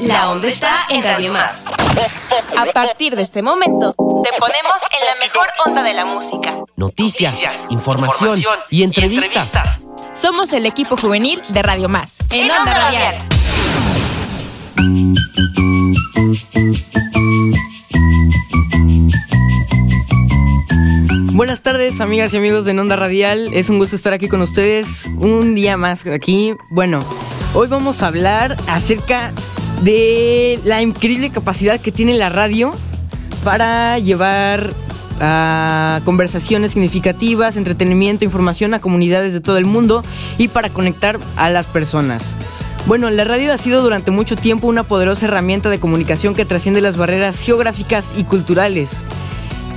La onda está en Radio Más. A partir de este momento, te ponemos en la mejor onda de la música. Noticias, información, y, entrevistas. Somos el equipo juvenil de Radio Más. En, Onda, Radial. Buenas tardes, amigas y amigos de Onda Radial. Es un gusto estar aquí con ustedes un día más aquí. Bueno, hoy vamos a hablar acerca de la increíble capacidad que tiene la radio para llevar conversaciones significativas, entretenimiento, información a comunidades de todo el mundo y para conectar a las personas. Bueno, la radio ha sido durante mucho tiempo una poderosa herramienta de comunicación que trasciende las barreras geográficas y culturales.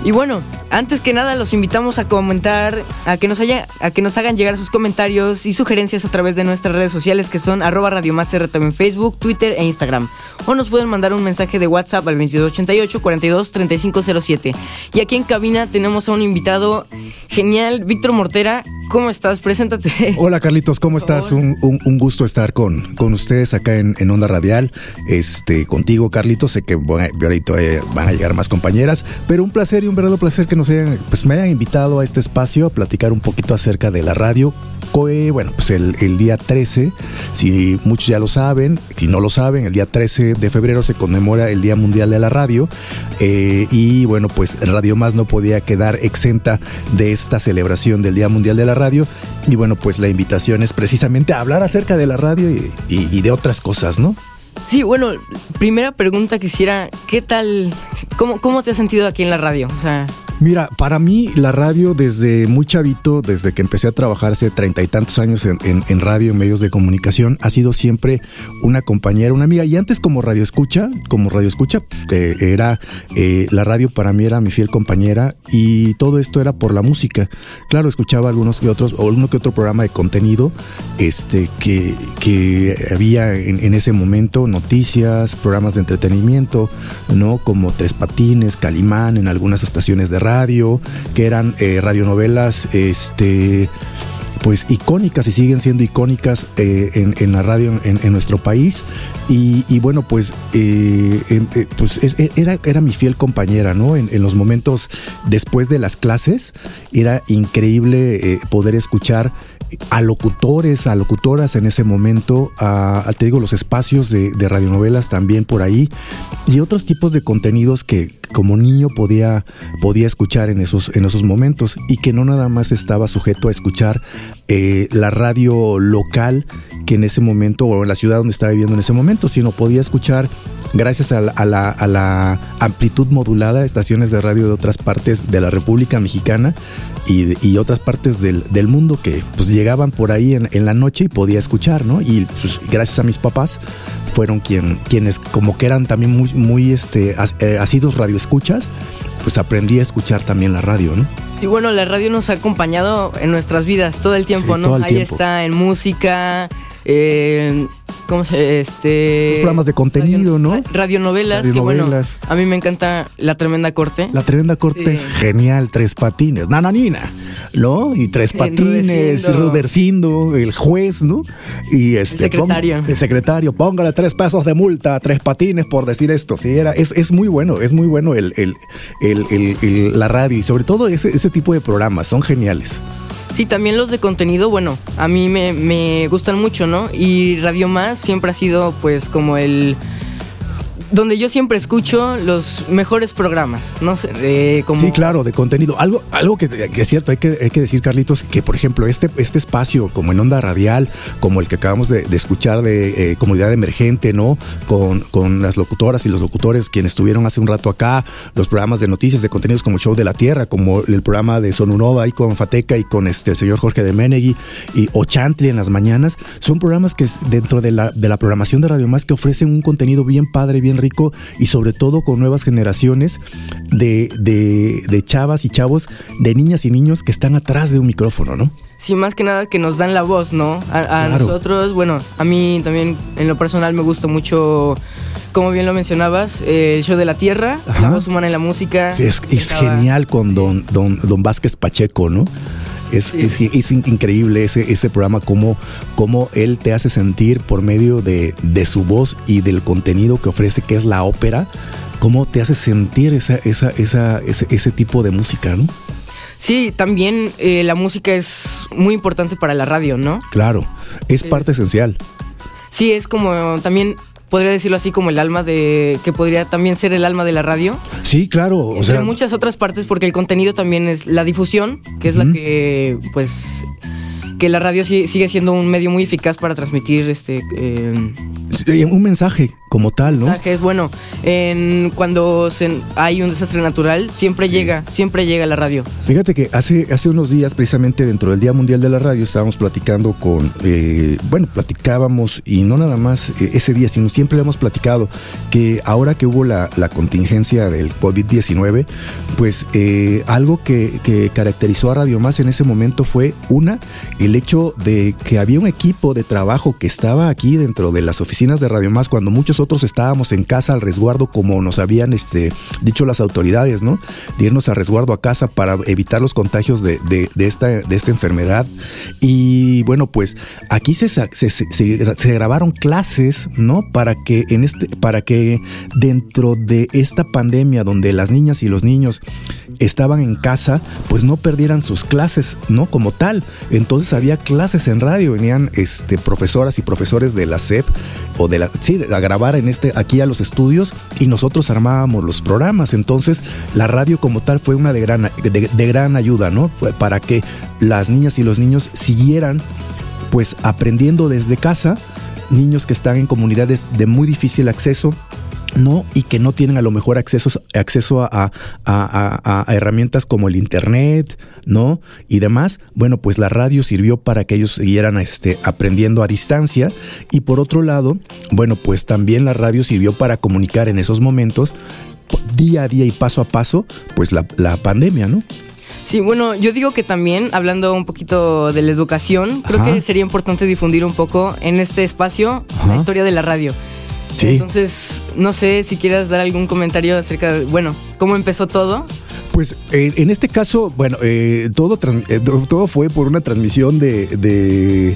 Y bueno, antes que nada los invitamos a comentar, a que nos haya, a que nos hagan llegar sus comentarios y sugerencias a través de nuestras redes sociales que son arroba Radio Más en Facebook, Twitter e Instagram. O nos pueden mandar un mensaje de WhatsApp al 2288 42 3507. Y aquí en cabina tenemos a un invitado genial, Víctor Mortera. ¿Cómo estás? Preséntate. Hola Carlitos, ¿cómo estás? Un, gusto estar con, con ustedes acá en, en, Onda Radial. Este, contigo, Carlitos. Sé que ahorita van a llegar más compañeras, pero un placer y un verdadero placer que nos hayan, pues me hayan invitado a este espacio a platicar un poquito acerca de la radio. Bueno, pues el, día 13, si muchos ya lo saben, si no lo saben, el día 13 de febrero se conmemora el Día Mundial de la Radio. Eh, y bueno, pues Radio Más no podía quedar exenta de esta celebración del Día Mundial de la Radio. Y bueno, pues la invitación es precisamente a hablar acerca de la radio y de otras cosas, ¿no? Sí, bueno, primera pregunta quisiera, ¿qué tal, cómo, cómo te has sentido aquí en la radio? O sea... Mira, para mí la radio desde muy chavito, desde que empecé a trabajar hace treinta y tantos años en, radio, en medios de comunicación, ha sido siempre una compañera, una amiga. Y antes como radio escucha, como radio escucha, era eh, la radio para mí era mi fiel compañera y todo esto era por la música. Claro, escuchaba algunos que otros, o uno que otro programa de contenido, este, que, que había en, en ese momento, noticias, programas de entretenimiento, ¿no? Como Tres Patines, Calimán, en algunas estaciones de radio, que eran eh, radionovelas, este pues icónicas y siguen siendo icónicas eh, en, la radio en, nuestro país. Y, bueno, pues, eh, em, pues era, era mi fiel compañera, ¿no? En, los momentos después de las clases, era increíble poder escuchar a locutores, a locutoras en ese momento, a, te digo, los espacios de, radionovelas también por ahí y otros tipos de contenidos que como niño podía, podía escuchar en esos, en esos momentos y que no nada más estaba sujeto a escuchar eh, la radio local que en ese momento, o en la ciudad donde estaba viviendo en ese momento, sino podía escuchar gracias a la, amplitud modulada, estaciones de radio de otras partes de la República Mexicana y, otras partes del, mundo que pues llegaban por ahí en, la noche y podía escuchar, ¿no? Y pues gracias a mis papás fueron quien, quienes como que eran también muy, muy este, eh, asidos radioescuchas, pues aprendí a escuchar también la radio, ¿no? Sí, bueno, la radio nos ha acompañado en nuestras vidas todo el tiempo, ¿no? Ahí está en música, eh, ¿cómo se este programas de contenido, ¿no? Radionovelas, que bueno, a mí me encanta La Tremenda Corte. La Tremenda Corte es genial, Tres Patines, Nananina, ¿no? Y Tres Patines, Rudercindo, el juez, ¿no? Y este el secretario. el secretario, póngale tres pesos de multa a Tres Patines por decir esto. Sí, era es, es muy bueno, es muy bueno el, el, el, la radio y sobre todo ese, ese tipo de programas, son geniales. Sí, también los de contenido, bueno, a mí me, me gustan mucho, ¿no? Y Radio Más siempre ha sido pues como el donde yo siempre escucho los mejores programas, no sé, como... Sí, claro, de contenido. Algo, algo que, es cierto, hay que, hay que decir, Carlitos, que por ejemplo, este, este espacio, como en Onda Radial, como el que acabamos de, escuchar de eh, Comunidad Emergente, ¿no? Con, con las locutoras y los locutores quienes estuvieron hace un rato acá, los programas de noticias, de contenidos como Show de la Tierra, como el programa de Sonunova y con Fateca y con este, el señor Jorge de Menegui y Ochantli en las mañanas, son programas que dentro de la, de la programación de Radio Más que ofrecen un contenido bien padre, bien rico y sobre todo con nuevas generaciones de, de, chavas y chavos, de niñas y niños que están atrás de un micrófono, ¿no? Sí, más que nada que nos dan la voz, ¿no? A, nosotros, bueno, a mí también en lo personal me gusta mucho, como bien lo mencionabas, el show de la tierra, la voz humana en la música. Sí, es, genial con don, don, don Vázquez Pacheco, ¿no? Es, es, es increíble ese, ese programa, cómo, cómo él te hace sentir por medio de, de su voz y del contenido que ofrece, que es la ópera, cómo te hace sentir esa, esa, esa, ese, ese tipo de música, ¿no? Sí, también eh, la música es muy importante para la radio, ¿no? Claro, es parte esencial. Sí, es como también podría decirlo así como el alma de que podría también ser el alma de la radio. Sí, claro, o Entre sea, muchas otras partes porque el contenido también es la difusión, que es la que pues que la radio sigue siendo un medio muy eficaz para transmitir este eh, sí, un mensaje como tal, ¿no? mensajes. Bueno, en, cuando se- hay un desastre natural, siempre llega, siempre llega la radio. Fíjate que hace, hace unos días, precisamente dentro del Día Mundial de la Radio, estábamos platicando con, eh, bueno, platicábamos y no nada más eh, ese día, sino siempre hemos platicado que ahora que hubo la, la contingencia del COVID-19, pues eh, algo que, que caracterizó a Radio Más en ese momento fue, una, el hecho de que había un equipo de trabajo que estaba aquí dentro de las oficinas de Radio Más cuando muchos otros estábamos en casa al resguardo, como nos habían este, dicho las autoridades, ¿no? De irnos a resguardo a casa para evitar los contagios de, esta, enfermedad. Y bueno, pues aquí se, se- se- se grabaron clases, ¿no? Para que en este, para que dentro de esta pandemia donde las niñas y los niños estaban en casa, pues no perdieran sus clases, ¿no? Como tal. Entonces había clases en radio, venían este, profesoras y profesores de la SEP o de la, sí, a grabar en este, aquí a los estudios y nosotros armábamos los programas. Entonces la radio como tal fue una de gran, de, de gran ayuda, ¿no? Para que las niñas y los niños siguieran pues aprendiendo desde casa, niños que están en comunidades de muy difícil acceso, ¿no? Y que no tienen a lo mejor acceso, acceso a, herramientas como el internet, ¿no? Y demás. Bueno, pues la radio sirvió para que ellos siguieran este, aprendiendo a distancia. Y por otro lado, bueno, pues también la radio sirvió para comunicar en esos momentos, día a día y paso a paso, pues la pandemia, ¿no? Sí, bueno, yo digo que también, hablando un poquito de la educación, creo Ajá. que sería importante difundir un poco en este espacio la historia de la radio. Sí. Entonces, no sé si quieras dar algún comentario acerca de, bueno, cómo empezó todo. Pues eh, en este caso, bueno, eh, todo, eh, to- todo fue por una transmisión de, de,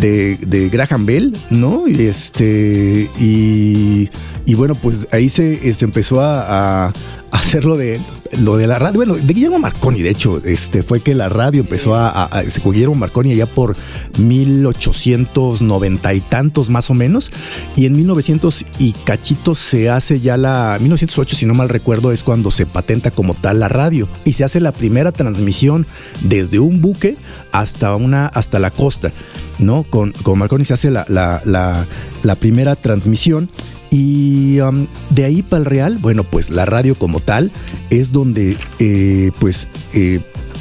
de, de Graham Bell, ¿no? Y este, y, y bueno, pues ahí se, eh, se empezó a, a hacer lo de, lo de la radio, bueno, de Guillermo Marconi, de hecho, este, fue que la radio empezó a, a, a- se- con Guillermo Marconi allá por 1890 y tantos más o menos, y en 1900 y cachito se hace ya la, 1908 si no mal recuerdo es cuando se patenta como tal la radio y se hace la primera transmisión desde un buque hasta una, hasta la costa, ¿no? Con, con Marconi se hace la, la, la primera transmisión y um, de ahí para el real, bueno, pues la radio como tal es donde eh, pues eh,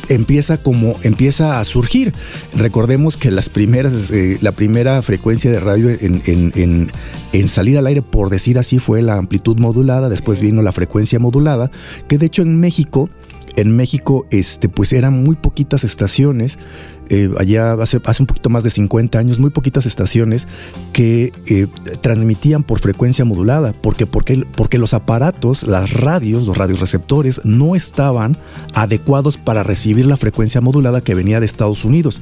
empieza como empieza a surgir. Recordemos que las primeras, eh, la primera frecuencia de radio en, en- en- en salir al aire, por decir así, fue la amplitud modulada, después vino la frecuencia modulada, que de hecho en México, en México, este, pues eran muy poquitas estaciones, eh, allá hace, hace un poquito más de 50 años, muy poquitas estaciones que eh, transmitían por frecuencia modulada, porque, porque, porque los aparatos, las radios, los radioreceptores, no estaban adecuados para recibir la frecuencia modulada que venía de Estados Unidos,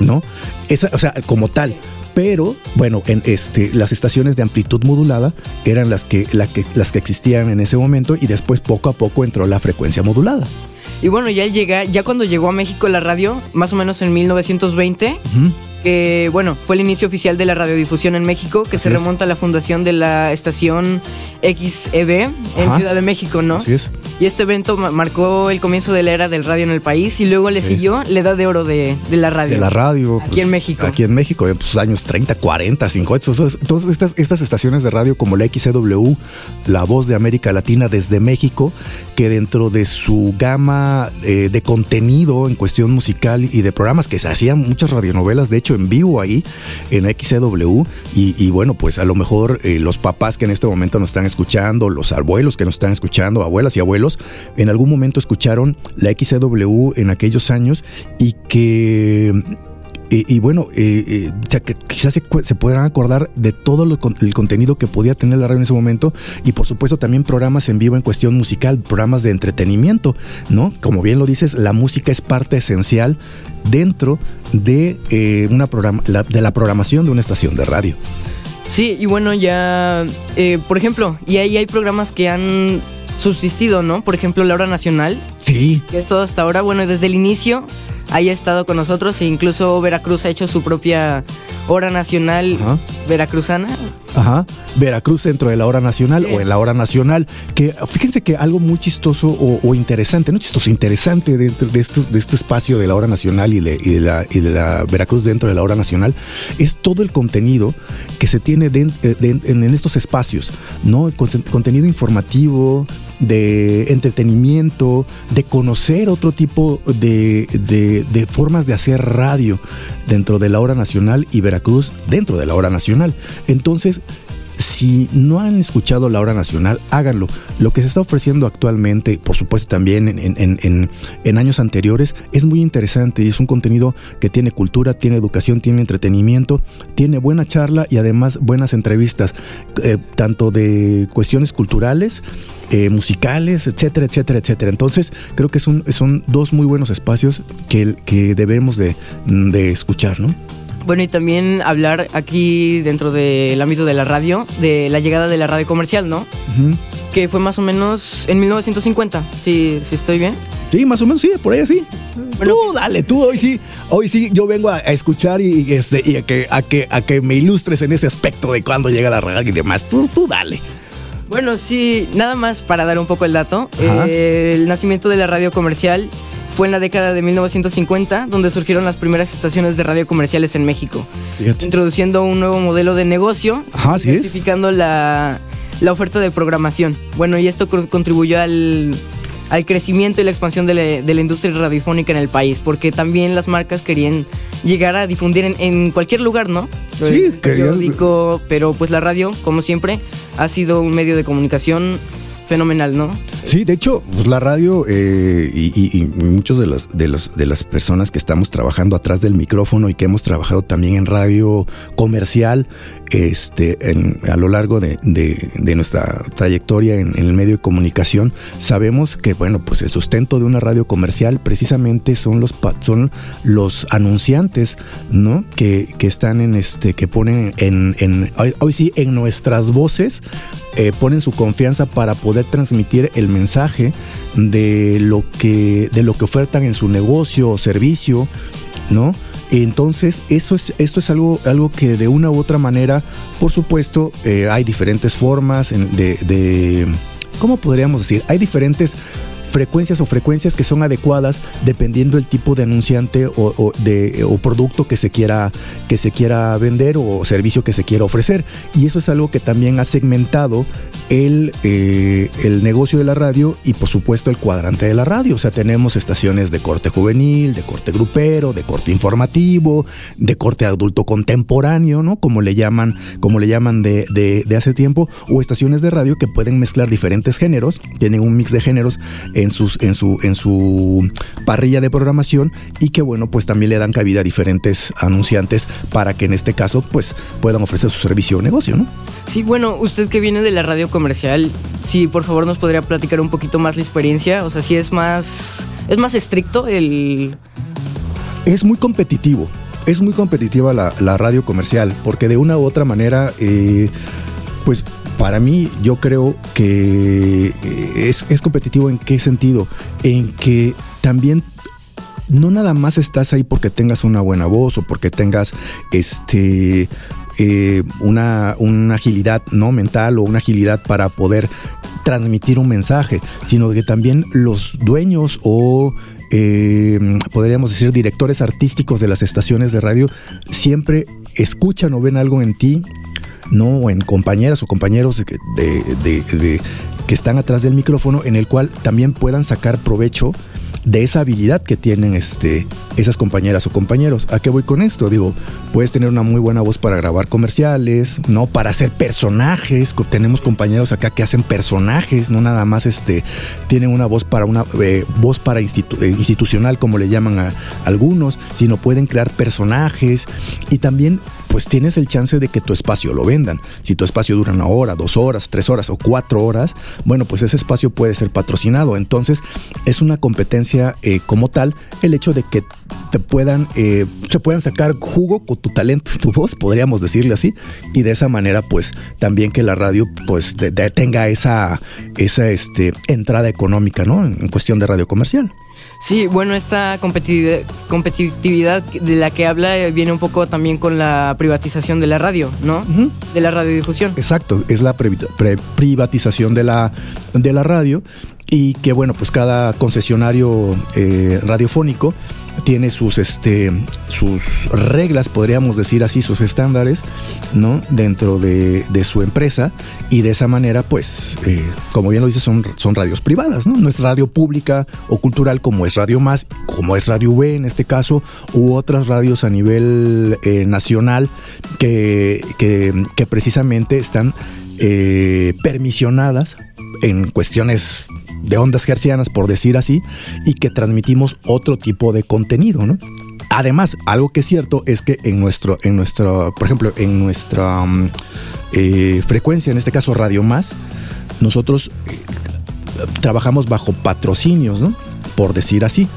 ¿no? Esa, o sea, como tal. Pero, bueno, en este, las estaciones de amplitud modulada eran las que, la que, las que existían en ese momento y después poco a poco entró la frecuencia modulada. Y bueno, ya llega, ya cuando llegó a México la radio, más o menos en 1920, Ujú. Que bueno, fue el inicio oficial de la radiodifusión en México, que Así se es. remonta a la fundación de la estación XEB en Ajá. Ciudad de México, ¿no? Así es. Y este evento ma- marcó el comienzo de la era del radio en el país y luego le Sí. siguió la edad de oro de, de la radio. De la radio. Aquí en México. Aquí en México, en pues, años 30, 40, 50. Todas, todas estas, estas estaciones de radio como la XCW, La Voz de América Latina desde México, que dentro de su gama eh, de contenido en cuestión musical y de programas que se hacían muchas radionovelas, de hecho en vivo ahí en XCW. Y, bueno, pues a lo mejor eh, los papás que en este momento nos están escuchando, los abuelos que nos están escuchando, abuelas y abuelos, en algún momento escucharon la XCW en aquellos años y que y bueno, quizás se, se, podrán acordar de todo el contenido que podía tener la radio en ese momento y por supuesto también programas en vivo en cuestión musical, programas de entretenimiento, ¿no? Como bien lo dices, la música es parte esencial dentro de, una de la programación de una estación de radio. Sí, y bueno, ya, por ejemplo, y ahí hay programas que han subsistido, ¿no? Por ejemplo, la hora nacional. Sí. Que es todo hasta ahora, bueno, desde el inicio haya estado con nosotros e incluso Veracruz ha hecho su propia hora nacional veracruzana. Ajá, Veracruz dentro de la hora nacional o en la hora nacional. Que fíjense que algo muy chistoso o, interesante, no chistoso, interesante dentro de, estos, de este espacio de la hora nacional y de, la, y de la Veracruz dentro de la hora nacional es todo el contenido que se tiene eh, en, estos espacios, ¿no? contenido informativo, de entretenimiento, de conocer otro tipo de, de, formas de hacer radio dentro de la hora nacional y Veracruz dentro de la hora nacional. Entonces, si no han escuchado la hora nacional, háganlo. Lo que se está ofreciendo actualmente, por supuesto también en, años anteriores, es muy interesante y es un contenido que tiene cultura, tiene educación, tiene entretenimiento, tiene buena charla y además buenas entrevistas, eh, tanto de cuestiones culturales, eh, musicales, etcétera, etcétera, etcétera. Entonces, creo que son, son dos muy buenos espacios que, que debemos de, de escuchar, ¿no? Bueno, y también hablar aquí dentro del ámbito de la radio, de la llegada de la radio comercial, ¿no? Que fue más o menos en 1950, si, si estoy bien. Sí, más o menos sí, por ahí sí. tú dale, tú hoy sí, hoy sí yo vengo a, escuchar y, este, y a, que, a, que, a que me ilustres en ese aspecto de cuando llega la radio y demás. Tú, tú dale. Bueno, sí, nada más para dar un poco el dato. Eh, el nacimiento de la radio comercial fue en la década de 1950 donde surgieron las primeras estaciones de radio comerciales en México, introduciendo un nuevo modelo de negocio, diversificando la, la, oferta de programación. Bueno, y esto contribuyó al, al crecimiento y la expansión de la, industria radiofónica en el país, porque también las marcas querían llegar a difundir en, cualquier lugar, ¿no? Sí, periódico, pero pues la radio, como siempre, ha sido un medio de comunicación fenomenal, ¿no? Sí, de hecho, pues la radio eh, y, muchos de los, de los de las personas que estamos trabajando atrás del micrófono y que hemos trabajado también en radio comercial, este, a lo largo de, nuestra trayectoria en, el medio de comunicación, sabemos que bueno, pues el sustento de una radio comercial precisamente son los son los anunciantes, ¿no? Que, están en este, que ponen en, en hoy sí en nuestras voces eh, ponen su confianza para poder transmitir el mensaje de lo que, de lo que ofertan en su negocio o servicio, ¿no? Entonces, eso es, esto es algo, algo que de una u otra manera, por supuesto, eh, hay diferentes formas de, de, ¿cómo podríamos decir? Hay diferentes frecuencias o frecuencias que son adecuadas dependiendo del tipo de anunciante o, de, o producto que se, quiera, que se quiera vender o servicio que se quiera ofrecer. Y eso es algo que también ha segmentado el, eh, el negocio de la radio y por supuesto el cuadrante de la radio. O sea, tenemos estaciones de corte juvenil, de corte grupero, de corte informativo, de corte adulto contemporáneo, ¿no? Como le llaman, como le llaman de, de, de hace tiempo, o estaciones de radio que pueden mezclar diferentes géneros, tienen un mix de géneros en, sus, en, su, en su parrilla de programación y que bueno, pues también le dan cabida a diferentes anunciantes para que en este caso pues puedan ofrecer su servicio o negocio, ¿no? Sí, bueno, usted que viene de la radio comercial, sí, por favor nos podría platicar un poquito más la experiencia, o sea, si es más, es más estricto el... Es muy competitivo, es muy competitiva la, radio comercial, porque de una u otra manera, eh, para mí yo creo que eh, es, es competitivo en qué sentido, en que también no nada más estás ahí porque tengas una buena voz o porque tengas este eh, una, agilidad no mental o una agilidad para poder transmitir un mensaje, sino que también los dueños o eh, podríamos decir directores artísticos de las estaciones de radio siempre escuchan o ven algo en ti, no en compañeras o compañeros de, que están atrás del micrófono, en el cual también puedan sacar provecho de esa habilidad que tienen este, esas compañeras o compañeros. ¿A qué voy con esto? Digo, puedes tener una muy buena voz para grabar comerciales, ¿no? Para hacer personajes. Tenemos compañeros acá que hacen personajes, no nada más este, tienen una voz para una eh, voz para eh, institucional, como le llaman a algunos, sino pueden crear personajes y también pues tienes el chance de que tu espacio lo vendan. Si tu espacio dura una hora, dos horas, tres horas o cuatro horas, bueno, pues ese espacio puede ser patrocinado. Entonces, es una competencia eh, como tal el hecho de que te puedan, se puedan sacar jugo con tu talento, tu voz, podríamos decirle así, y de esa manera, pues también que la radio, pues tenga esa, esa este, entrada económica, ¿no? En cuestión de radio comercial. Sí, bueno, esta competitividad, de la que habla eh, viene un poco también con la privatización de la radio, ¿no? De la radiodifusión. Exacto, es la privatización de la, de la radio y que, bueno, pues cada concesionario eh, radiofónico tiene sus, este, sus reglas, podríamos decir así, sus estándares, ¿no? Dentro de, su empresa y de esa manera, pues, eh, como bien lo dice, son, son radios privadas, ¿no? No es radio pública o cultural como es Radio Más, como es Radio V en este caso, u otras radios a nivel eh, nacional que, que, precisamente están eh, permisionadas en cuestiones de ondas hercianas, por decir así, y que transmitimos otro tipo de contenido, ¿no? Además, algo que es cierto es que en nuestro, en nuestro, por ejemplo, en nuestra mm, eh, frecuencia, en este caso Radio Más, nosotros eh, trabajamos bajo patrocinios, ¿no? Por decir así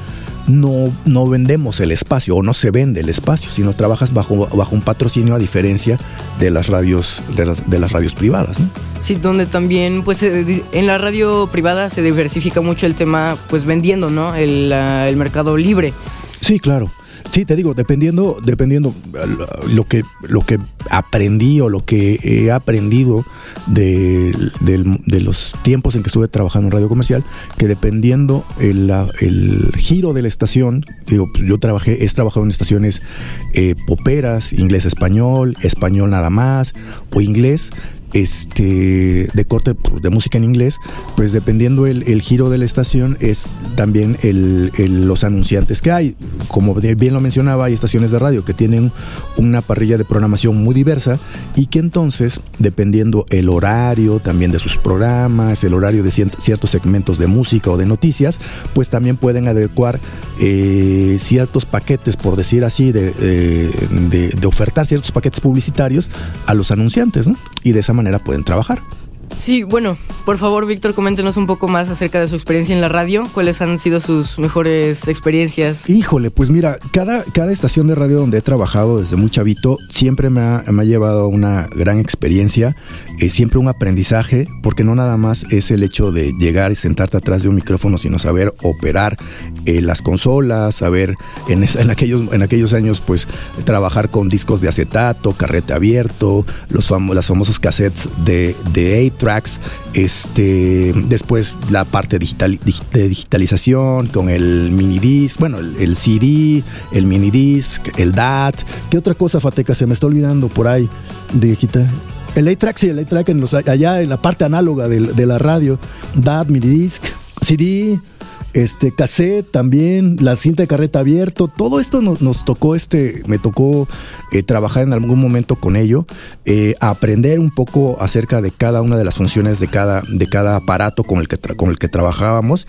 no, no vendemos el espacio o no se vende el espacio, sino trabajas bajo, bajo un patrocinio a diferencia de las radios, de las, radios privadas. Sí, donde también, pues en la radio privada se diversifica mucho el tema, pues vendiendo, ¿no? El, el mercado libre. Sí, claro. Sí, te digo, dependiendo, dependiendo lo que, lo que aprendí o lo que he aprendido de, los tiempos en que estuve trabajando en radio comercial, que dependiendo el, el giro de la estación, digo, yo trabajé, he trabajado en estaciones eh, poperas, inglés-español, español nada más, o inglés, este de corte pues, de música en inglés, pues dependiendo el, giro de la estación es también el, los anunciantes que hay. Como bien lo mencionaba, hay estaciones de radio que tienen una parrilla de programación muy diversa y que entonces, dependiendo el horario también de sus programas, el horario de ciertos segmentos de música o de noticias, pues también pueden adecuar eh, ciertos paquetes, por decir así, de, de, ofertar ciertos paquetes publicitarios a los anunciantes. Y de esa manera pueden trabajar. Sí, bueno, por favor, Víctor, coméntenos un poco más acerca de su experiencia en la radio. ¿Cuáles han sido sus mejores experiencias? Híjole, pues mira, cada, cada estación de radio donde he trabajado desde muy chavito siempre me ha, me ha llevado una gran experiencia, eh, siempre un aprendizaje, porque no nada más es el hecho de llegar y sentarte atrás de un micrófono, sino saber operar eh, las consolas, saber en, en, aquellos, en aquellos años, pues trabajar con discos de acetato, carrete abierto, los famo las famosos cassettes de, de 8 este, después la parte digital, de digitalización con el mini disc, bueno, el, CD, el mini disc, el DAT. ¿Qué otra cosa, Fateca? Se me está olvidando por ahí de quitar. El A-Track, sí, el A-Track allá en la parte análoga de, de la radio. DAT, mini disc, CD, este cassette también, la cinta de carreta abierto, todo esto nos, tocó, este, me tocó eh, trabajar en algún momento con ello, eh, aprender un poco acerca de cada una de las funciones de cada, de cada aparato con el que, con el que trabajábamos.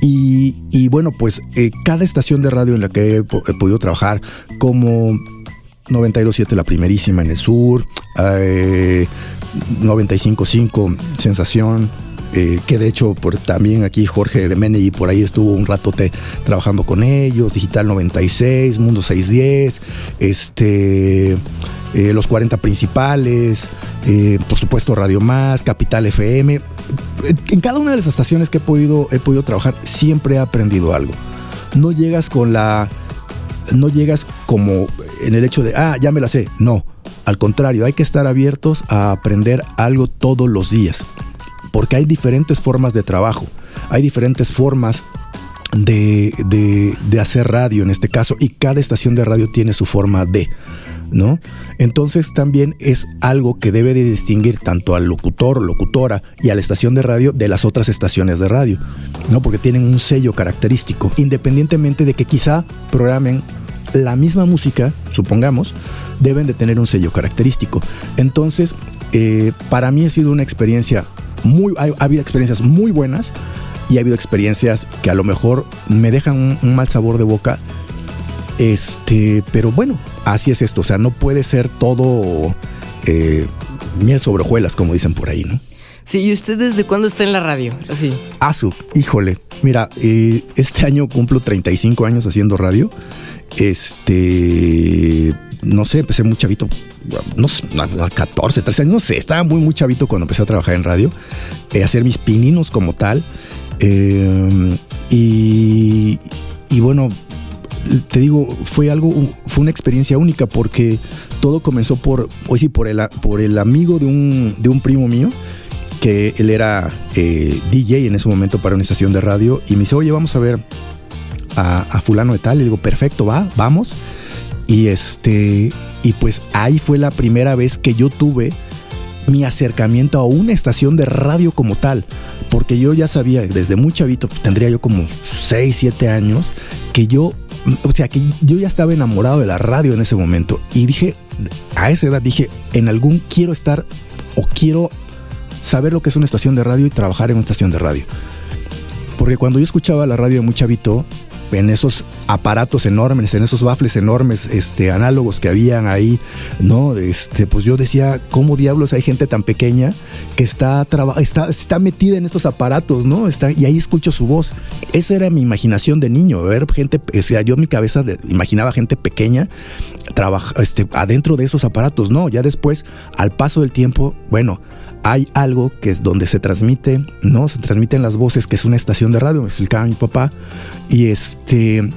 Y, bueno, pues eh, cada estación de radio en la que he, podido trabajar, como 92.7 la primerísima en el sur, 95.5 Sensación, eh, que de hecho por, también aquí Jorge de Menegui por ahí estuvo un rato trabajando con ellos, Digital 96, Mundo 610, este, eh, los 40 principales, eh, por supuesto Radio Más, Capital FM. En cada una de las estaciones que he podido, he podido trabajar siempre he aprendido algo. No llegas con la... No llegas como en el hecho de, ah, ya me la sé. No, al contrario, hay que estar abiertos a aprender algo todos los días porque hay diferentes formas de trabajo, hay diferentes formas de, de, hacer radio en este caso y cada estación de radio tiene su forma de, ¿no? Entonces también es algo que debe de distinguir tanto al locutor locutora y a la estación de radio de las otras estaciones de radio, ¿no? Porque tienen un sello característico, independientemente de que quizá programen la misma música, supongamos, deben de tener un sello característico. Entonces, eh, para mí ha sido una experiencia muy, ha habido experiencias muy buenas y ha habido experiencias que a lo mejor me dejan un, mal sabor de boca. Este, pero bueno, así es esto. O sea, no puede ser todo eh, miel sobre hojuelas, como dicen por ahí, ¿no? Sí, ¿y usted desde cuándo está en la radio? Así. Asu, híjole. Mira, eh, este año cumplo 35 años haciendo radio. Este, no sé, empecé muy chavito, no sé, 14, 13 años, no sé, estaba muy, muy chavito cuando empecé a trabajar en radio, eh, hacer mis pininos como tal. Eh, y, y bueno, te digo, fue algo, fue una experiencia única porque todo comenzó por, hoy sí, por el, por el amigo de un, de un primo mío, que él era eh, DJ en ese momento para una estación de radio, y me dice, oye, vamos a ver a, fulano de tal, y digo, perfecto, va, vamos. Y este, y pues ahí fue la primera vez que yo tuve mi acercamiento a una estación de radio como tal, porque yo ya sabía desde muy chavito, tendría yo como 6, 7 años, que yo, o sea, que yo ya estaba enamorado de la radio en ese momento y dije, a esa edad dije, en algún quiero estar o quiero saber lo que es una estación de radio y trabajar en una estación de radio. Porque cuando yo escuchaba la radio de muy chavito, en esos aparatos enormes, en esos baffles enormes, este, análogos que habían ahí, ¿no? Este, pues yo decía, ¿cómo diablos hay gente tan pequeña que está, está, está metida en estos aparatos, ¿no? Está, y ahí escucho su voz. Esa era mi imaginación de niño, ver gente, o sea, yo en mi cabeza imaginaba gente pequeña este, adentro de esos aparatos, ¿no? Ya después, al paso del tiempo, bueno, hay algo que es donde se transmite, ¿no? Se transmiten las voces, que es una estación de radio, me explicaba mi papá. Y este.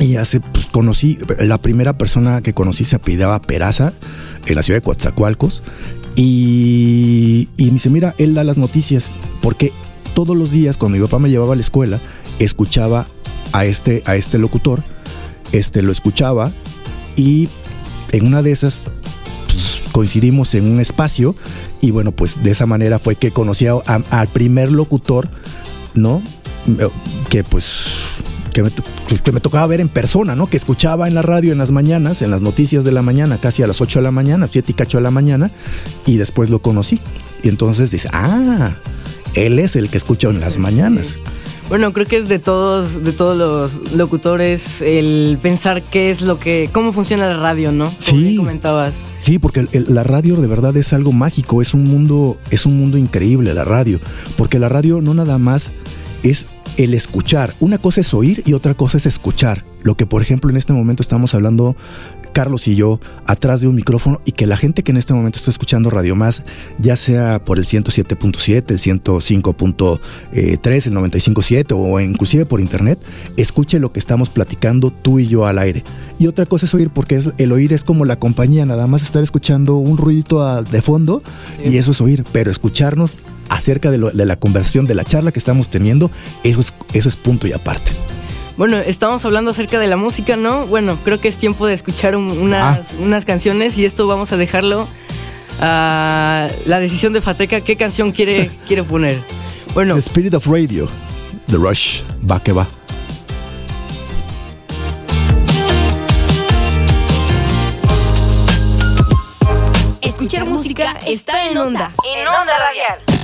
Y hace, pues conocí, la primera persona que conocí se apellidaba Peraza, en la ciudad de Coatzacoalcos. Y, y me dice, mira, él da las noticias, porque todos los días cuando mi papá me llevaba a la escuela, escuchaba a este, a este locutor, este lo escuchaba y en una de esas coincidimos en un espacio y bueno, pues de esa manera fue que conocí al primer locutor, ¿no? Que pues que me, que me, tocaba ver en persona, ¿no? Que escuchaba en la radio en las mañanas, en las noticias de la mañana, casi a las 8 de la mañana, 7 y cacho de la mañana, y después lo conocí. Y entonces dice, ah, él es el que escucha en las mañanas. Bueno, creo que es de todos, de todos los locutores el pensar qué es lo que, cómo funciona la radio, ¿no? Como sí. comentabas. Sí, porque la radio de verdad es algo mágico, es un mundo, es un mundo increíble la radio, porque la radio no nada más es el escuchar. Una cosa es oír y otra cosa es escuchar. Lo que, por ejemplo, en este momento estamos hablando Carlos y yo atrás de un micrófono y que la gente que en este momento está escuchando Radio Más, ya sea por el 107.7, el 105.3, el 95.7 o inclusive por internet, escuche lo que estamos platicando tú y yo al aire. Y otra cosa es oír, porque es, el oír es como la compañía, nada más estar escuchando un ruidito de fondo y eso es oír, pero escucharnos acerca de, la conversación, de la charla que estamos teniendo, eso es, eso es punto y aparte. Bueno, estamos hablando acerca de la música, ¿no? Bueno, creo que es tiempo de escuchar un, unas, ah. unas, canciones y esto vamos a dejarlo a la decisión de Fateca. ¿Qué canción quiere, quiere poner? Bueno. The Spirit of Radio, The Rush, va que va. Escuchar música está en onda, en onda radial.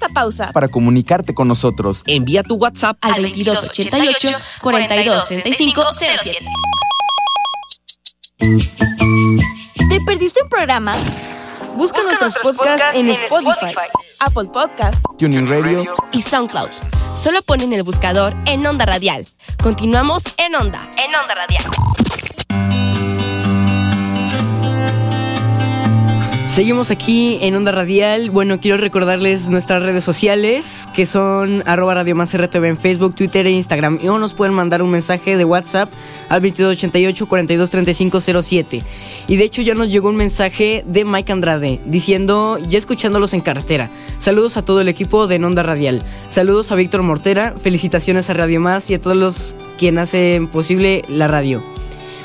Esta pausa para comunicarte con nosotros. Envía tu WhatsApp al 2288 4235 07. ¿Te perdiste un programa? Busca, nuestros podcasts en Spotify, Apple Podcast Tuning Radio. y SoundCloud. Solo pon en el buscador en Onda Radial. Continuamos en Onda, en Onda Radial. Seguimos aquí en Onda Radial. Bueno, quiero recordarles nuestras redes sociales, que son arroba Radio Más RTV en Facebook, Twitter e Instagram. Y o nos pueden mandar un mensaje de WhatsApp al 2288 423507. Y de hecho ya nos llegó un mensaje de Mike Andrade diciendo, ya escuchándolos en carretera. Saludos a todo el equipo de Onda Radial. Saludos a Víctor Mortera. Felicitaciones a Radio Más y a todos los quienes hacen posible la radio.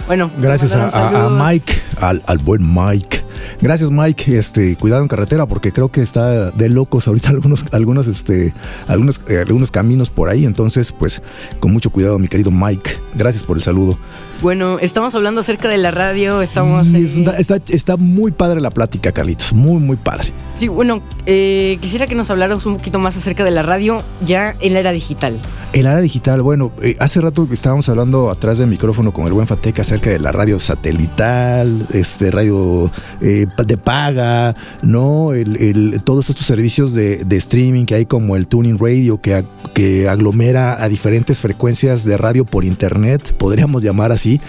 Bueno, Gracias a. Mike, al, al buen Mike. Gracias Mike, este, cuidado en carretera porque creo que está de locos ahorita algunos, algunos, este, algunos, eh, algunos caminos por ahí. Entonces, pues, con mucho cuidado, mi querido Mike. Gracias por el saludo. Bueno, estamos hablando acerca de la radio, estamos... Sí, ahí- es una- está, está muy padre la plática, Carlitos. Muy, muy padre. Sí, bueno, eh, quisiera que nos hablaras un poquito más acerca de la radio ya en la era digital. El área digital, bueno, eh, hace rato que estábamos hablando atrás del micrófono con el buen Fateca acerca de la radio satelital, este radio eh, de paga, ¿no? El, todos estos servicios de, streaming que hay como el Tuning Radio que, que aglomera a diferentes frecuencias de radio por internet, podríamos llamar así.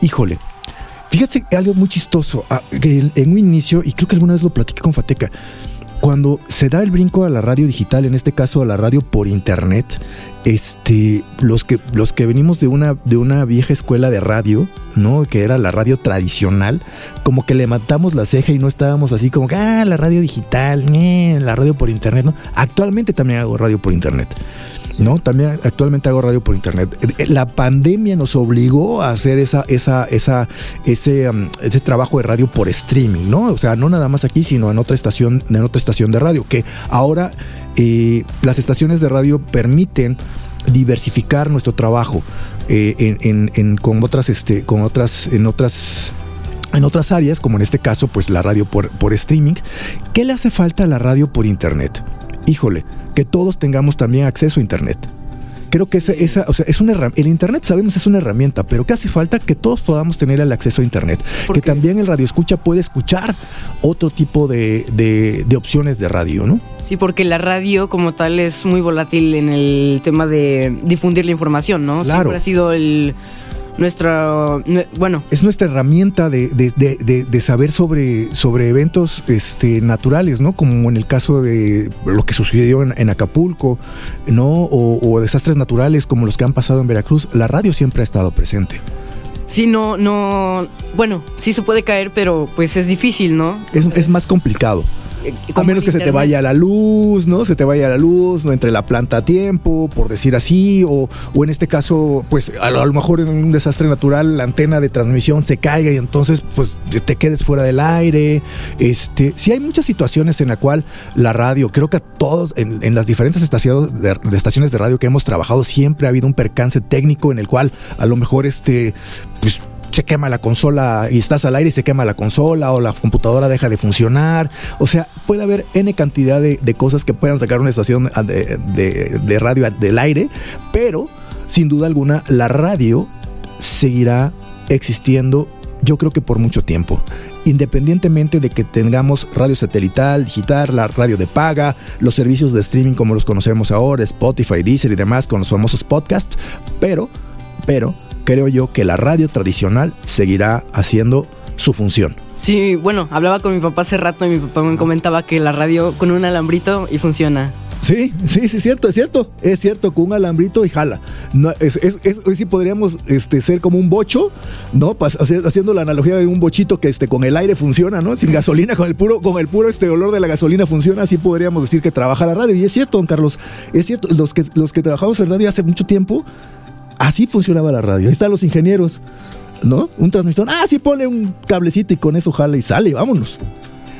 Híjole. Fíjate algo muy chistoso, ah, en un inicio, y creo que alguna vez lo platiqué con Fateca, cuando se da el brinco a la radio digital, en este caso a la radio por internet, este, los que, los que venimos de una, de una vieja escuela de radio, ¿no? Que era la radio tradicional, como que levantamos la ceja y no estábamos así como que, ah, la radio digital, eh, la radio por internet, ¿no? Actualmente también hago radio por internet. ¿No? También actualmente hago radio por internet. Eh, La pandemia nos obligó a hacer esa, esa, esa, ese, um, ese trabajo de radio por streaming, ¿no? O sea, no nada más aquí, sino en otra estación, en otra estación de radio, que ahora eh, las estaciones de radio permiten diversificar nuestro trabajo eh, en- con otras, este, con otras, en otras en otras áreas, como en este caso, pues la radio por, por streaming. ¿Qué le hace falta a la radio por internet? Híjole, que todos tengamos también acceso a internet. Creo que esa, esa o sea, es una el internet sabemos es una herramienta, pero que hace falta que todos podamos tener el acceso a internet. ¿Por Que qué? también el radio escucha puede escuchar otro tipo de, de- de opciones de radio, ¿no? Sí, porque la radio como tal es muy volátil en el tema de difundir la información, ¿no? Claro. Siempre ha sido el nuestro nue- bueno, Es nuestra herramienta de, de- de- de- de saber sobre, sobre eventos este, naturales, ¿no? Como en el caso de lo que sucedió en, en Acapulco, ¿no? O, o desastres naturales como los que han pasado en Veracruz. La radio siempre ha estado presente. sí no no bueno, sí se puede caer, pero pues es difícil, ¿no? Es, es más complicado. Eh, A menos en que se te vaya la luz, ¿no? Se te vaya la luz, no entre la planta a tiempo, por decir así, o, o en este caso, pues a lo, a lo mejor en un desastre natural la antena de transmisión se caiga y entonces pues te quedes fuera del aire. Este, sí hay muchas situaciones en la cual la radio, creo que a todos, en, en las diferentes estaciones de, de estaciones de radio que hemos trabajado, siempre ha habido un percance técnico en el cual a lo mejor este, pues se quema la consola y estás al aire y se quema la consola o la computadora deja de funcionar. O sea, puede haber N cantidad de, de cosas que puedan sacar una estación de, de- de radio del aire, pero sin duda alguna la radio seguirá existiendo yo creo que por mucho tiempo. Independientemente de que tengamos radio satelital, digital, la radio de paga, los servicios de streaming como los conocemos ahora, Spotify, Deezer y demás con los famosos podcasts, pero, pero creo yo que la radio tradicional seguirá haciendo su función. Sí, bueno, hablaba con mi papá hace rato y mi papá me comentaba que la radio con un alambrito y funciona. Sí, sí, sí, es cierto, es cierto. Es cierto, con un alambrito y jala. No, es, es, es- hoy sí podríamos este, ser como un bocho, ¿no? Pas- haciendo la analogía de un bochito que este, con el aire funciona, ¿no? Sin gasolina, con el puro, con el puro este olor de la gasolina funciona, así podríamos decir que trabaja la radio. Y es cierto, don Carlos, es cierto, los que, los que trabajamos en radio hace mucho tiempo, así funcionaba la radio. Ahí están los ingenieros, ¿no? Un transmisor, ah, sí pone un cablecito y con eso jala y sale, vámonos.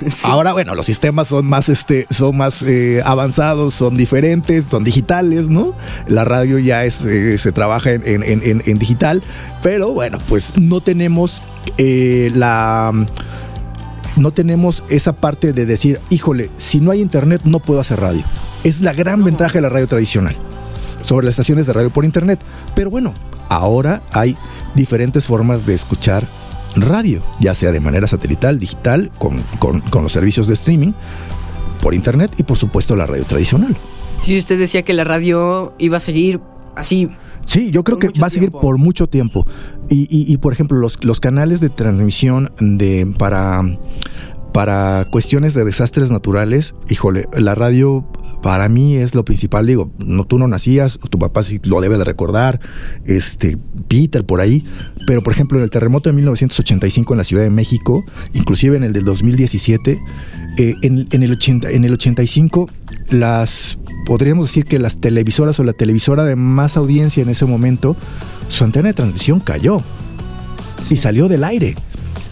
Ahora, bueno, los sistemas son más, este, son más eh, avanzados, son diferentes, son digitales, ¿no? La radio ya es, eh, se trabaja en, en- en- en- digital, pero bueno, pues no tenemos eh, la, no tenemos esa parte de decir, híjole, si no hay internet no puedo hacer radio. Es la gran ventaja de la radio tradicional sobre las estaciones de radio por internet. Pero bueno, ahora hay diferentes formas de escuchar radio, ya sea de manera satelital, digital, con, con- con los servicios de streaming, por internet y por supuesto la radio tradicional. Sí, usted decía que la radio iba a seguir así. Sí, yo creo que va a seguir por mucho tiempo. Y, y- y, por ejemplo, los, los canales de transmisión de para, para cuestiones de desastres naturales, híjole, la radio para mí es lo principal. Digo, tú no nacías, tu papá sí lo debe de recordar, este, Peter por ahí. Pero por ejemplo, en el terremoto de 1985 en la Ciudad de México, inclusive en el del 2017, eh, en, el 80, en el 85, las podríamos decir que las televisoras o la televisora de más audiencia en ese momento, su antena de transmisión cayó y salió del aire,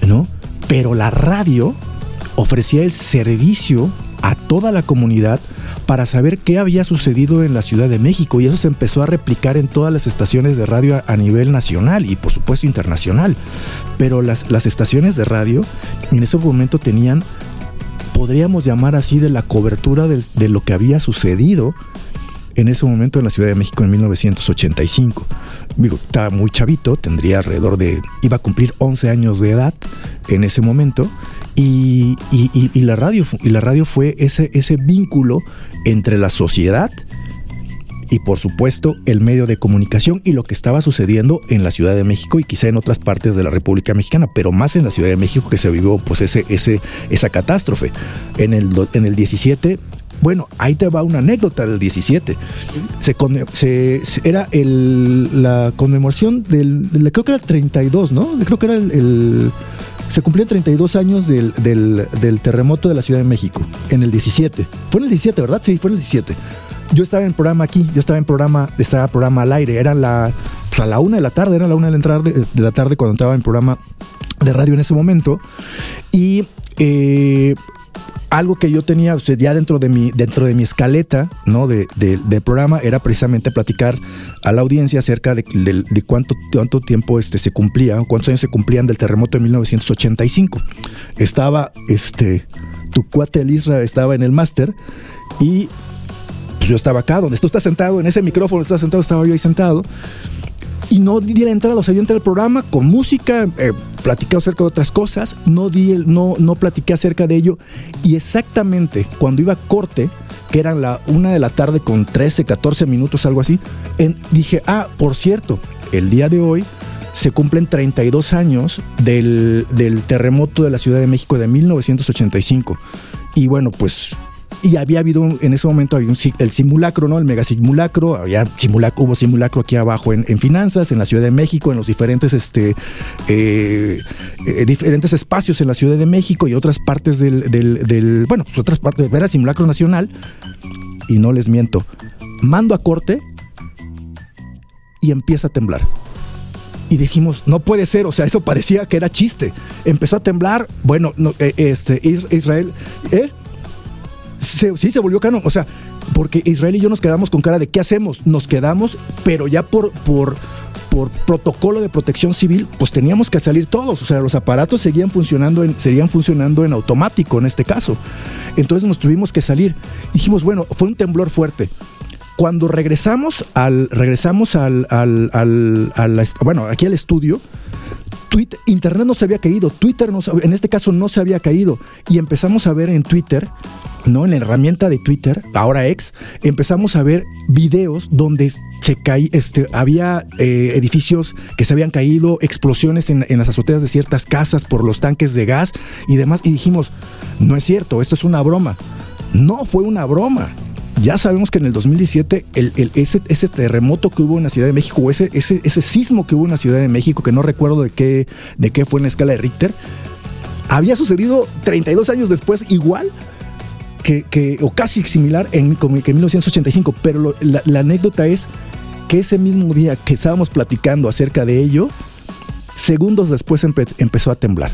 ¿no? Pero la radio ofrecía el servicio a toda la comunidad para saber qué había sucedido en la Ciudad de México y eso se empezó a replicar en todas las estaciones de radio a, nivel nacional y por supuesto internacional. Pero las, las estaciones de radio en ese momento tenían, podríamos llamar así, de la cobertura del- de lo que había sucedido en ese momento en la Ciudad de México en 1985. Digo, estaba muy chavito, tendría alrededor de, iba a cumplir 11 años de edad en ese momento. Y, y- y- y la radio, y la radio fue ese, ese vínculo entre la sociedad y por supuesto el medio de comunicación y lo que estaba sucediendo en la Ciudad de México y quizá en otras partes de la República Mexicana, pero más en la Ciudad de México que se vivió pues ese, ese, esa catástrofe. En el, en el 17, bueno, ahí te va una anécdota del 17. Se, se- era el, la conmemoración del, creo que era el 32, ¿no? Creo que era el- se cumplían 32 años del, del, terremoto de la Ciudad de México, en el 17. Fue en el 17, ¿verdad? Sí, fue en el 17 yo estaba en programa aquí, yo estaba en programa, estaba en programa al aire, era la, a la una de la tarde, era la una de la, entrada de, de la tarde cuando estaba en programa de radio en ese momento. Y eh, algo que yo tenía ya dentro de mi, dentro de mi escaleta ¿no? de, de- programa era precisamente platicar a la audiencia acerca de, de- cuánto, cuánto tiempo este, se cumplía, cuántos años se cumplían del terremoto de 1985. Estaba este tu cuate el Isra estaba en el máster y pues yo estaba acá, donde tú estás sentado, en ese micrófono estás sentado, estaba yo ahí sentado. Y no di la entrada, o sea, yo entré al programa con música, eh, platicé acerca de otras cosas, no, di el- no, no platiqué acerca de ello. Y exactamente cuando iba a corte, que eran la una de la tarde con 13, 14 minutos, algo así, dije, ah, por cierto, el día de hoy se cumplen 32 años del, del terremoto de la Ciudad de México de 1985. Y bueno, pues y había habido en ese momento había un el simulacro, ¿no? El mega simulacro, había simulacro, hubo simulacro aquí abajo en, finanzas, en la Ciudad de México, en los diferentes este eh, eh, diferentes espacios en la Ciudad de México y otras partes del, bueno, pues otras partes, era el simulacro nacional y no les miento, mando a corte y empieza a temblar. Y dijimos, no puede ser, o sea, eso parecía que era chiste. Empezó a temblar, bueno, no, eh, este, Is- Israel. Se- sí, se volvió canon. O sea, porque Israel y yo nos quedamos con cara de qué hacemos. Nos quedamos, pero ya por, por, por protocolo de protección civil, pues teníamos que salir todos. O sea, los aparatos seguían funcionando en, seguían funcionando en automático en este caso. Entonces nos tuvimos que salir. Dijimos, bueno, fue un temblor fuerte. Cuando regresamos al, regresamos al, al, al- bueno, aquí al estudio, Twitter, Internet no se había caído, Twitter no, en este caso no se había caído y empezamos a ver en Twitter, ¿no? En la herramienta de Twitter, ahora ex, empezamos a ver videos donde se caí, este, había eh, edificios que se habían caído, explosiones en, en las azoteas de ciertas casas por los tanques de gas y demás y dijimos, no es cierto, esto es una broma. No fue una broma. Ya sabemos que en el 2017 el, el- ese, terremoto que hubo en la Ciudad de México, ese, ese, sismo que hubo en la Ciudad de México, que no recuerdo de qué, fue en la escala de Richter, había sucedido 32 años después igual o casi similar en, que en 1985. Pero lo- la, anécdota es que ese mismo día que estábamos platicando acerca de ello, segundos después empe- empezó a temblar.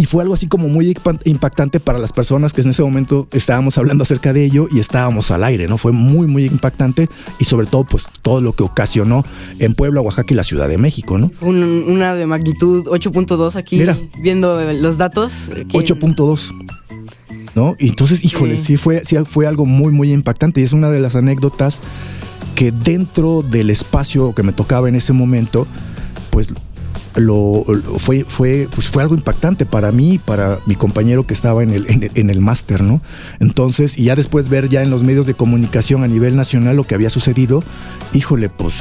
Y fue algo así como muy impa- impactante para las personas que en ese momento estábamos hablando acerca de ello y estábamos al aire, ¿no? Fue muy, muy impactante y sobre todo, pues, todo lo que ocasionó en Puebla, Oaxaca y la Ciudad de México, ¿no? Un- una de magnitud 8.2 aquí, Mira. viendo eh, los datos. aquí en- 8.2. ¿No? Y entonces, híjole, Sí. sí. fue, sí fue algo muy, muy impactante. Y es una de las anécdotas que dentro del espacio que me tocaba en ese momento, pues lo, lo- fue, fue, pues fue algo impactante para mí y para mi compañero que estaba en el, en el, en el máster, ¿no? Entonces, y ya después ver ya en los medios de comunicación a nivel nacional lo que había sucedido, híjole, pues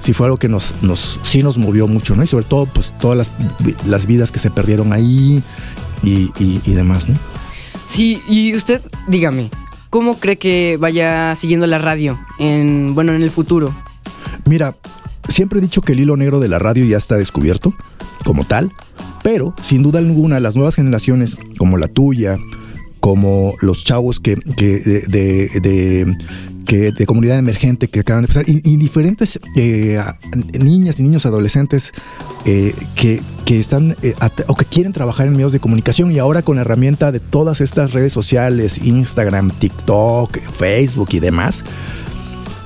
sí fue algo que nos, nos, sí nos movió mucho, ¿no? Y sobre todo, pues todas las, las vidas que se perdieron ahí y, y- y demás, ¿no? Sí, y usted, dígame, ¿cómo cree que vaya siguiendo la radio en, bueno, en el futuro? Mira, siempre he dicho que el hilo negro de la radio ya está descubierto, como tal, pero sin duda alguna las nuevas generaciones, como la tuya, como los chavos que, que de, de- de- que de comunidad emergente que acaban de empezar, y, diferentes eh, niñas y niños adolescentes eh, que, que están eh, o que quieren trabajar en medios de comunicación y ahora con la herramienta de todas estas redes sociales, Instagram, TikTok, Facebook y demás,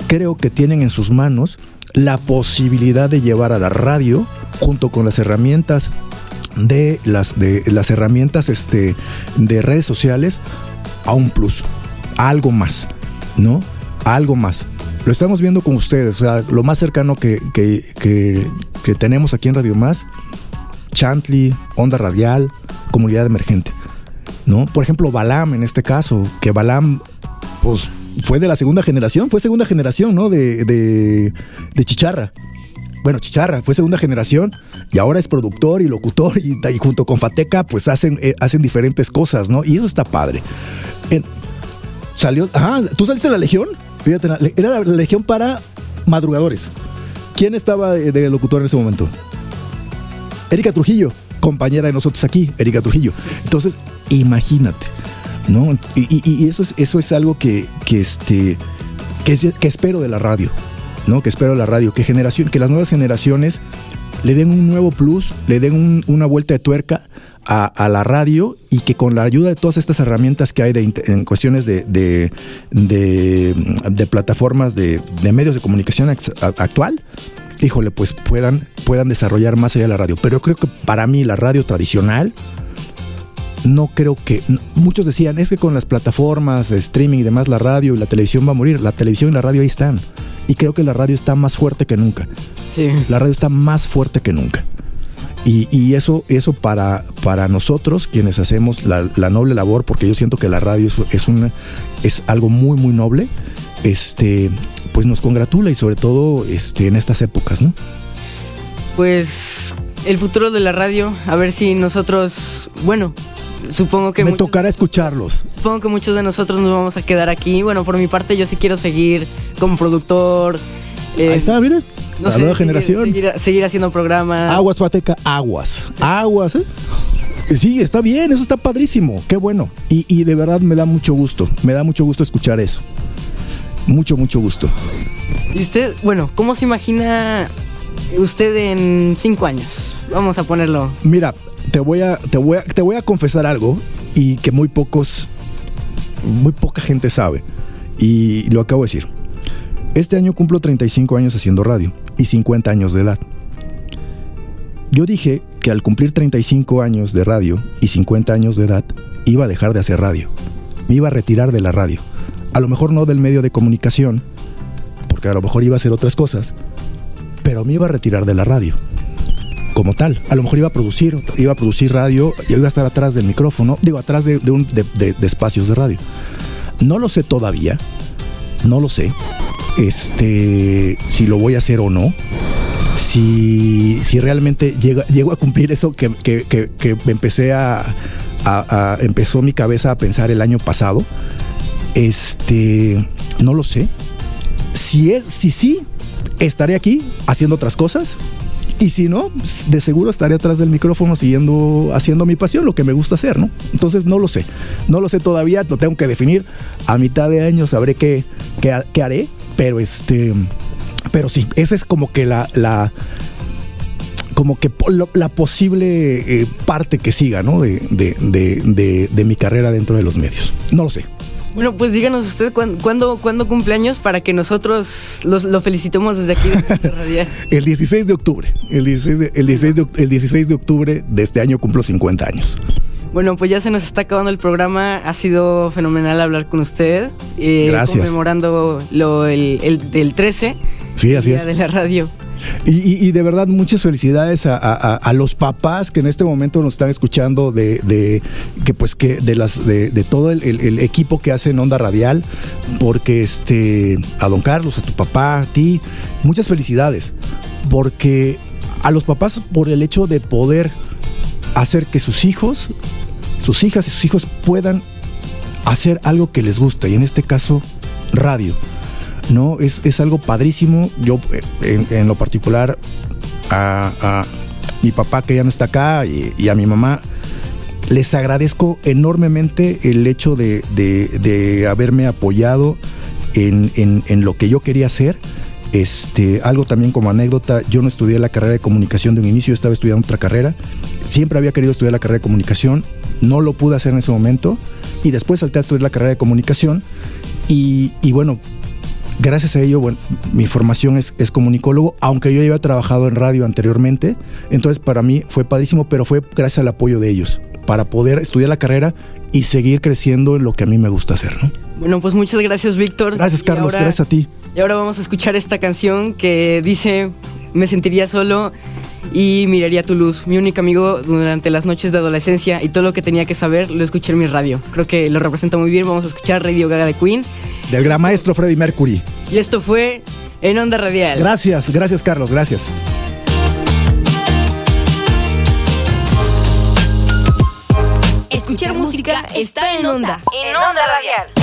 creo que tienen en sus manos la posibilidad de llevar a la radio junto con las herramientas de las de las herramientas este de redes sociales a un plus, a algo más, ¿no? A algo más. Lo estamos viendo con ustedes, o sea, lo más cercano que, que, que- que tenemos aquí en Radio Más, Chantley, Onda Radial, Comunidad Emergente, ¿no? Por ejemplo, Balam en este caso, que Balam, pues fue de la segunda generación, fue segunda generación, ¿no? De, de, de Chicharra. Bueno, Chicharra fue segunda generación y ahora es productor y locutor y, y junto con Fateca pues hacen, eh, hacen diferentes cosas, ¿no? Y eso está padre. En- salió, ajá, ¿tú saliste de la Legión? Fíjate, era la Legión para madrugadores. ¿Quién estaba de, de locutor en ese momento? Erika Trujillo, compañera de nosotros aquí, Erika Trujillo. Entonces, imagínate, ¿no? Y, y- eso, es, eso es algo que, que, este, que, es- que espero de la radio, ¿no? Que espero de la radio, que, generación, que las nuevas generaciones le den un nuevo plus, le den un- una vuelta de tuerca a, la radio y que con la ayuda de todas estas herramientas que hay de, en cuestiones de, de, de- de plataformas de, medios de comunicación actual, híjole, pues puedan, puedan desarrollar más allá de la radio. Pero yo creo que para mí la radio tradicional no creo que. Muchos decían, es que con las plataformas, de streaming y demás, la radio y la televisión va a morir. La televisión y la radio ahí están. Y creo que la radio está más fuerte que nunca. Sí. La radio está más fuerte que nunca. Y, y eso, eso para, para nosotros, quienes hacemos la, la noble labor, porque yo siento que la radio es, es, una, es algo muy, muy noble, este, pues nos congratula y sobre todo este, en estas épocas, ¿no? Pues el futuro de la radio, a ver si nosotros, bueno, supongo que Me muchos- tocará escucharlos. Supongo que muchos de nosotros nos vamos a quedar aquí. Bueno, por mi parte yo sí quiero seguir como productor. eh, Ahí está, mire. no la sé, nueva seguir- generación. Seguir, seguir haciendo programas. Aguas, Fateca, aguas. Aguas, ¿eh? Sí, está bien, eso está padrísimo, qué bueno. Y, y de verdad me da mucho gusto, me da mucho gusto escuchar eso. Mucho, mucho gusto. Y usted, bueno, ¿cómo se imagina usted en cinco años? Vamos a ponerlo. Mira, te voy a, te voy a, te voy a confesar algo y que muy pocos, muy poca gente sabe. Y lo acabo de decir. Este año cumplo 35 años haciendo radio y 50 años de edad. Yo dije que al cumplir 35 años de radio y 50 años de edad, iba a dejar de hacer radio. Me iba a retirar de la radio. A lo mejor no del medio de comunicación, porque a lo mejor iba a hacer otras cosas, pero me iba a retirar de la radio como tal. A lo mejor iba a producir, iba a producir radio, y iba a estar atrás del micrófono, digo, atrás de, de un- de- de- espacios de radio. No lo sé todavía, no lo sé, este, si lo voy a hacer o no, si, si realmente llega- llego a cumplir eso que, que- que- que empecé a, a- a- empezó mi cabeza a pensar el año pasado, este, no lo sé. Si es, si sí, estaré aquí haciendo otras cosas. Y si no, de seguro estaré atrás del micrófono siguiendo, haciendo mi pasión, lo que me gusta hacer, ¿no? Entonces no lo sé. No lo sé todavía, lo tengo que definir. A mitad de año sabré qué, qué, qué haré. Pero este. Pero sí, esa es como que la. la como que la posible eh, parte que siga, ¿no? De, de, de- de mi carrera dentro de los medios. No lo sé. Bueno, pues díganos usted cuán- cuándo, cuándo cumpleaños para que nosotros los- lo felicitemos desde aquí. desde. El 16 de octubre. El 16 de, el 16 de, oc- el 16 de octubre de este año cumplo 50 años. Bueno, pues ya se nos está acabando el programa. Ha sido fenomenal hablar con usted. eh, Gracias. Conmemorando lo, el, el del 13. Sí, así Día es. de la radio. Y, de verdad, muchas felicidades a, los papás que en este momento nos están escuchando de, que pues que de las de, todo el, el- equipo que hace en Onda Radial, porque este a don Carlos, a tu papá, a ti, muchas felicidades. Porque a los papás por el hecho de poder hacer que sus hijos, sus hijas y sus hijos puedan hacer algo que les gusta, y en este caso, radio. ¿No? Es, es algo padrísimo. Yo, eh, en, lo particular, a, a mi papá que ya no está acá y, y a mi mamá, les agradezco enormemente el hecho de, de- de haberme apoyado en, en- en lo que yo quería hacer. Este, algo también como anécdota, yo no estudié la carrera de comunicación de un inicio, estaba estudiando otra carrera. Siempre había querido estudiar la carrera de comunicación, no lo pude hacer en ese momento. Y después salté a estudiar la carrera de comunicación. Y, y bueno, gracias a ello, bueno, mi formación es, es comunicólogo, aunque yo ya había trabajado en radio anteriormente. Entonces, para mí fue padrísimo, pero fue gracias al apoyo de ellos para poder estudiar la carrera y seguir creciendo en lo que a mí me gusta hacer, ¿no? Bueno, pues muchas gracias, Víctor. Gracias, Carlos, ahora- gracias a ti. Y ahora vamos a escuchar esta canción que dice Me sentiría solo y miraría tu luz. Mi único amigo durante las noches de adolescencia y todo lo que tenía que saber lo escuché en mi radio. Creo que lo representa muy bien. Vamos a escuchar Radio Gaga de Queen. Del gran maestro Freddie Mercury. Y esto fue en Onda Radial. Gracias, gracias, Carlos, gracias. Escuchar música está en onda. En onda radial.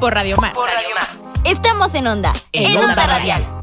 Por Radio Más. Por Radio Más. Estamos en onda. En Onda Radial.